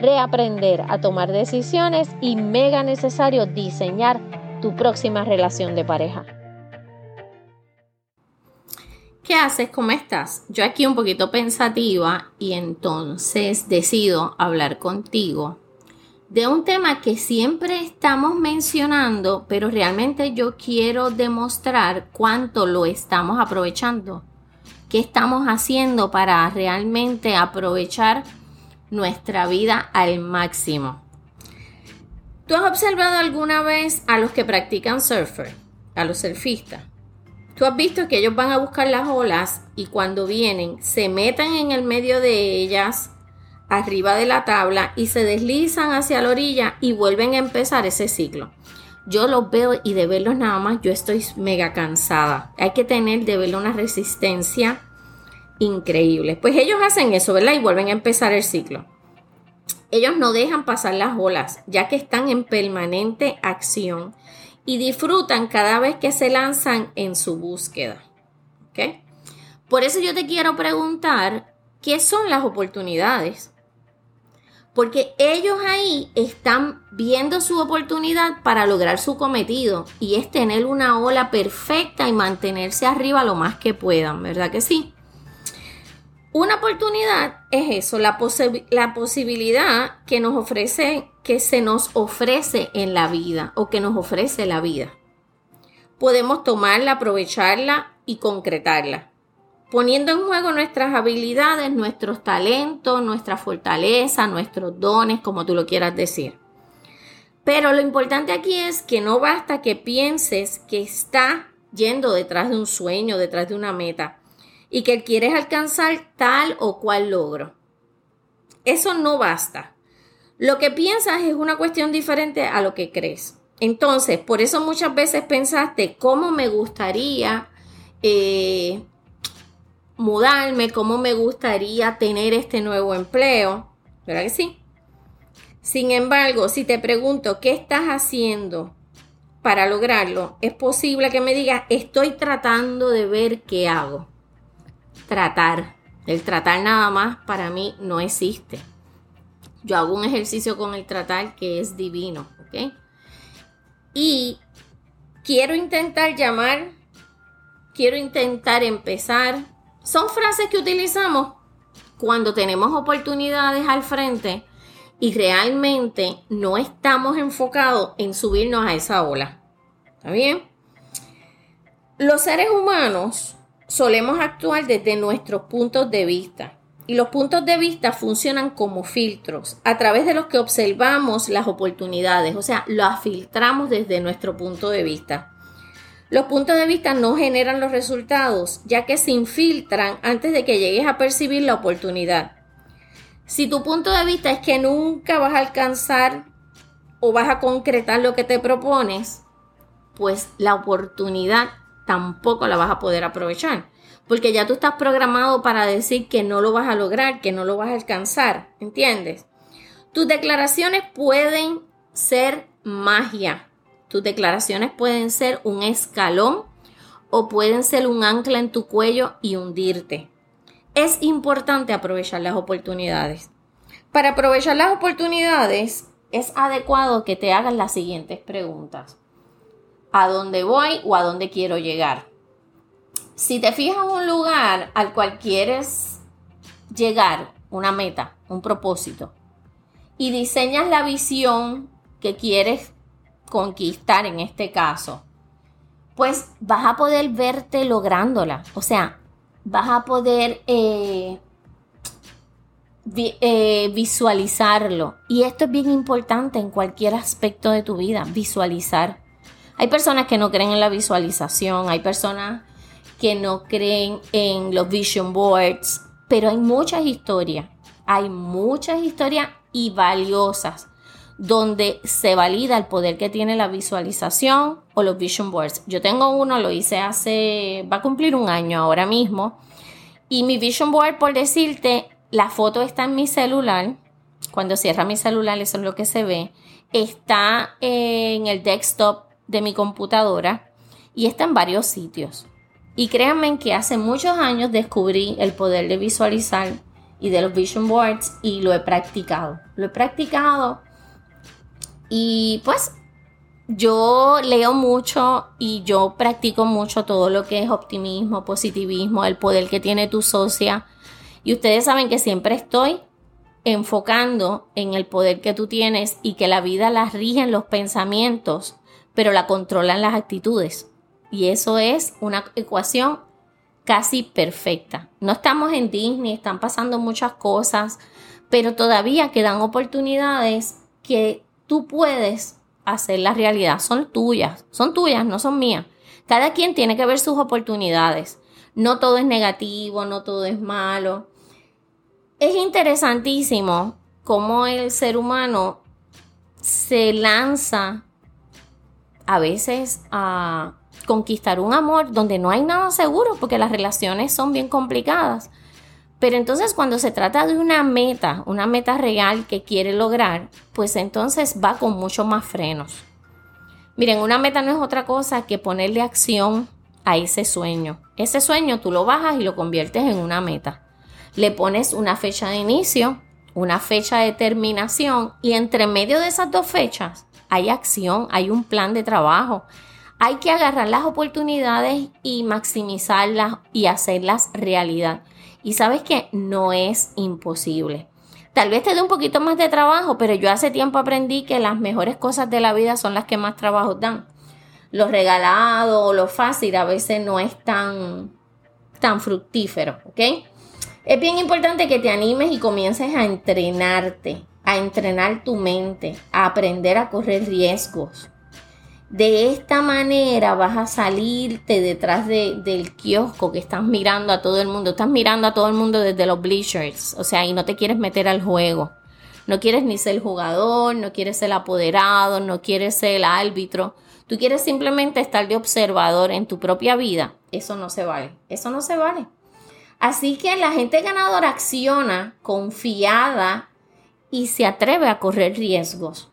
reaprender a tomar decisiones y mega necesario diseñar tu próxima relación de pareja. ¿Qué haces? ¿Cómo estás? Yo aquí un poquito pensativa y entonces decido hablar contigo de un tema que siempre estamos mencionando, pero realmente yo quiero demostrar cuánto lo estamos aprovechando. ¿Qué estamos haciendo para realmente aprovechar nuestra vida al máximo. ¿Tú has observado alguna vez a los que practican surfer, a los surfistas? Tú has visto que ellos van a buscar las olas y cuando vienen se meten en el medio de ellas, arriba de la tabla y se deslizan hacia la orilla y vuelven a empezar ese ciclo. Yo los veo y de verlos nada más yo estoy mega cansada. Hay que tener de verlo una resistencia increíble. Pues ellos hacen eso, ¿verdad? Y vuelven a empezar el ciclo. Ellos no dejan pasar las olas, ya que están en permanente acción y disfrutan cada vez que se lanzan en su búsqueda. ¿Ok? Por eso yo te quiero preguntar, ¿qué son las oportunidades? Porque ellos ahí están viendo su oportunidad para lograr su cometido y es tener una ola perfecta y mantenerse arriba lo más que puedan, ¿verdad que sí? Una oportunidad es eso, la, posibilidad que nos ofrece, que se nos ofrece en la vida o que nos ofrece la vida. Podemos tomarla, aprovecharla y concretarla, poniendo en juego nuestras habilidades, nuestros talentos, nuestra fortaleza, nuestros dones, como tú lo quieras decir. Pero lo importante aquí es que no basta que pienses que está yendo detrás de un sueño, detrás de una meta y que quieres alcanzar tal o cual logro. Eso no basta. Lo que piensas es una cuestión diferente a lo que crees. Entonces, por eso muchas veces pensaste cómo me gustaría eh, mudarme, cómo me gustaría tener este nuevo empleo. ¿Verdad que sí? Sin embargo, si te pregunto qué estás haciendo para lograrlo, es posible que me digas, estoy tratando de ver qué hago tratar. El tratar nada más para mí no existe. Yo hago un ejercicio con el tratar que es divino, ¿ok? Y quiero intentar llamar, quiero intentar empezar. Son frases que utilizamos cuando tenemos oportunidades al frente y realmente no estamos enfocados en subirnos a esa ola. ¿Está bien? Los seres humanos solemos actuar desde nuestros puntos de vista. Y los puntos de vista funcionan como filtros a través de los que observamos las oportunidades, o sea, las filtramos desde nuestro punto de vista. Los puntos de vista no generan los resultados, ya que se infiltran antes de que llegues a percibir la oportunidad. Si tu punto de vista es que nunca vas a alcanzar o vas a concretar lo que te propones, pues la oportunidad tampoco la vas a poder aprovechar. Porque ya tú estás programado para decir que no lo vas a lograr, que no lo vas a alcanzar. ¿Entiendes? Tus declaraciones pueden ser magia. Tus declaraciones pueden ser un escalón o pueden ser un ancla en tu cuello y hundirte. Es importante aprovechar las oportunidades. Para aprovechar las oportunidades es adecuado que te hagas las siguientes preguntas a dónde voy o a dónde quiero llegar. Si te fijas un lugar al cual quieres llegar, una meta, un propósito, y diseñas la visión que quieres conquistar en este caso, pues vas a poder verte lográndola. O sea, vas a poder eh, eh, visualizarlo. Y esto es bien importante en cualquier aspecto de tu vida, visualizar. Hay personas que no creen en la visualización, hay personas que no creen en los vision boards, pero hay muchas historias, hay muchas historias y valiosas donde se valida el poder que tiene la visualización o los vision boards. Yo tengo uno, lo hice hace, va a cumplir un año ahora mismo. Y mi vision board, por decirte, la foto está en mi celular. Cuando cierra mi celular, eso es lo que se ve. Está en el desktop de mi computadora y está en varios sitios. Y créanme que hace muchos años descubrí el poder de visualizar y de los vision boards y lo he practicado. Lo he practicado y pues yo leo mucho y yo practico mucho todo lo que es optimismo, positivismo, el poder que tiene tu socia y ustedes saben que siempre estoy enfocando en el poder que tú tienes y que la vida la rigen los pensamientos, pero la controlan las actitudes. Y eso es una ecuación casi perfecta. No estamos en Disney, están pasando muchas cosas, pero todavía quedan oportunidades que tú puedes hacer la realidad. Son tuyas, son tuyas, no son mías. Cada quien tiene que ver sus oportunidades. No todo es negativo, no todo es malo. Es interesantísimo cómo el ser humano se lanza a veces a conquistar un amor donde no hay nada seguro porque las relaciones son bien complicadas. Pero entonces cuando se trata de una meta, una meta real que quiere lograr, pues entonces va con mucho más frenos. Miren, una meta no es otra cosa que ponerle acción a ese sueño. Ese sueño tú lo bajas y lo conviertes en una meta le pones una fecha de inicio, una fecha de terminación y entre medio de esas dos fechas hay acción, hay un plan de trabajo. Hay que agarrar las oportunidades y maximizarlas y hacerlas realidad. Y sabes que no es imposible. Tal vez te dé un poquito más de trabajo, pero yo hace tiempo aprendí que las mejores cosas de la vida son las que más trabajo dan. Lo regalado o lo fácil a veces no es tan, tan fructífero, ¿ok? Es bien importante que te animes y comiences a entrenarte, a entrenar tu mente, a aprender a correr riesgos. De esta manera vas a salirte detrás del kiosco que estás mirando a todo el mundo. Estás mirando a todo el mundo desde los bleachers, o sea, y no te quieres meter al juego. No quieres ni ser jugador, no quieres ser apoderado, no quieres ser el árbitro. Tú quieres simplemente estar de observador en tu propia vida. Eso no se vale. Eso no se vale. Así que la gente ganadora acciona confiada y se atreve a correr riesgos.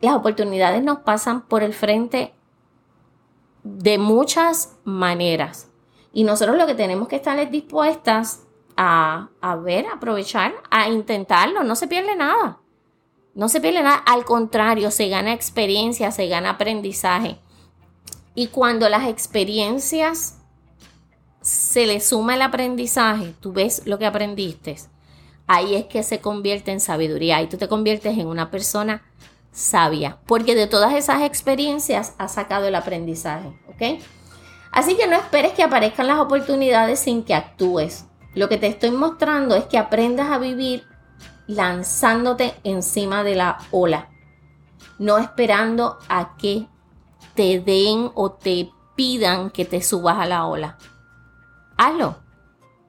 Las oportunidades nos pasan por el frente de muchas maneras. Y nosotros lo que tenemos que estar es dispuestas a, a ver, a aprovechar, a intentarlo. No se pierde nada. No se pierde nada. Al contrario, se gana experiencia, se gana aprendizaje. Y cuando las experiencias se le suma el aprendizaje, tú ves lo que aprendiste, ahí es que se convierte en sabiduría, y tú te conviertes en una persona sabia, porque de todas esas experiencias has sacado el aprendizaje, ¿ok? Así que no esperes que aparezcan las oportunidades sin que actúes. Lo que te estoy mostrando es que aprendas a vivir lanzándote encima de la ola, no esperando a que te den o te pidan que te subas a la ola hazlo.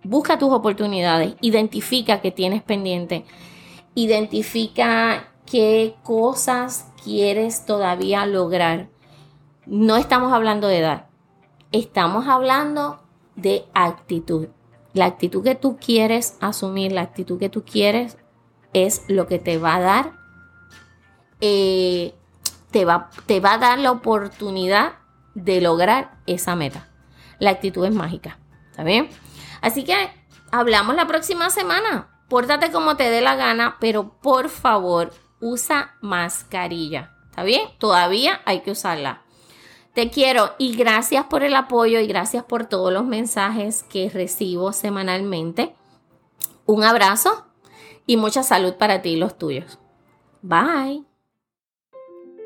Busca tus oportunidades, identifica que tienes pendiente, identifica qué cosas quieres todavía lograr. No estamos hablando de edad, estamos hablando de actitud. La actitud que tú quieres asumir, la actitud que tú quieres es lo que te va a dar, eh, te, va, te va a dar la oportunidad de lograr esa meta. La actitud es mágica. ¿Está bien? Así que hablamos la próxima semana. Pórtate como te dé la gana, pero por favor, usa mascarilla. ¿Está bien? Todavía hay que usarla. Te quiero y gracias por el apoyo y gracias por todos los mensajes que recibo semanalmente. Un abrazo y mucha salud para ti y los tuyos. Bye.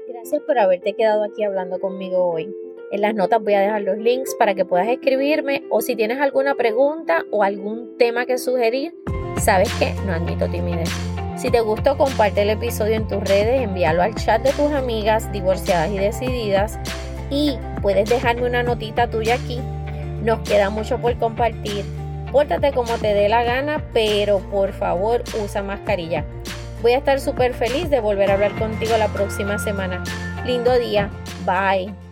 Gracias por haberte quedado aquí hablando conmigo hoy. En las notas voy a dejar los links para que puedas escribirme o si tienes alguna pregunta o algún tema que sugerir, sabes que no admito timidez. Si te gustó, comparte el episodio en tus redes, envíalo al chat de tus amigas divorciadas y decididas y puedes dejarme una notita tuya aquí. Nos queda mucho por compartir. Pórtate como te dé la gana, pero por favor usa mascarilla. Voy a estar súper feliz de volver a hablar contigo la próxima semana. Lindo día. Bye.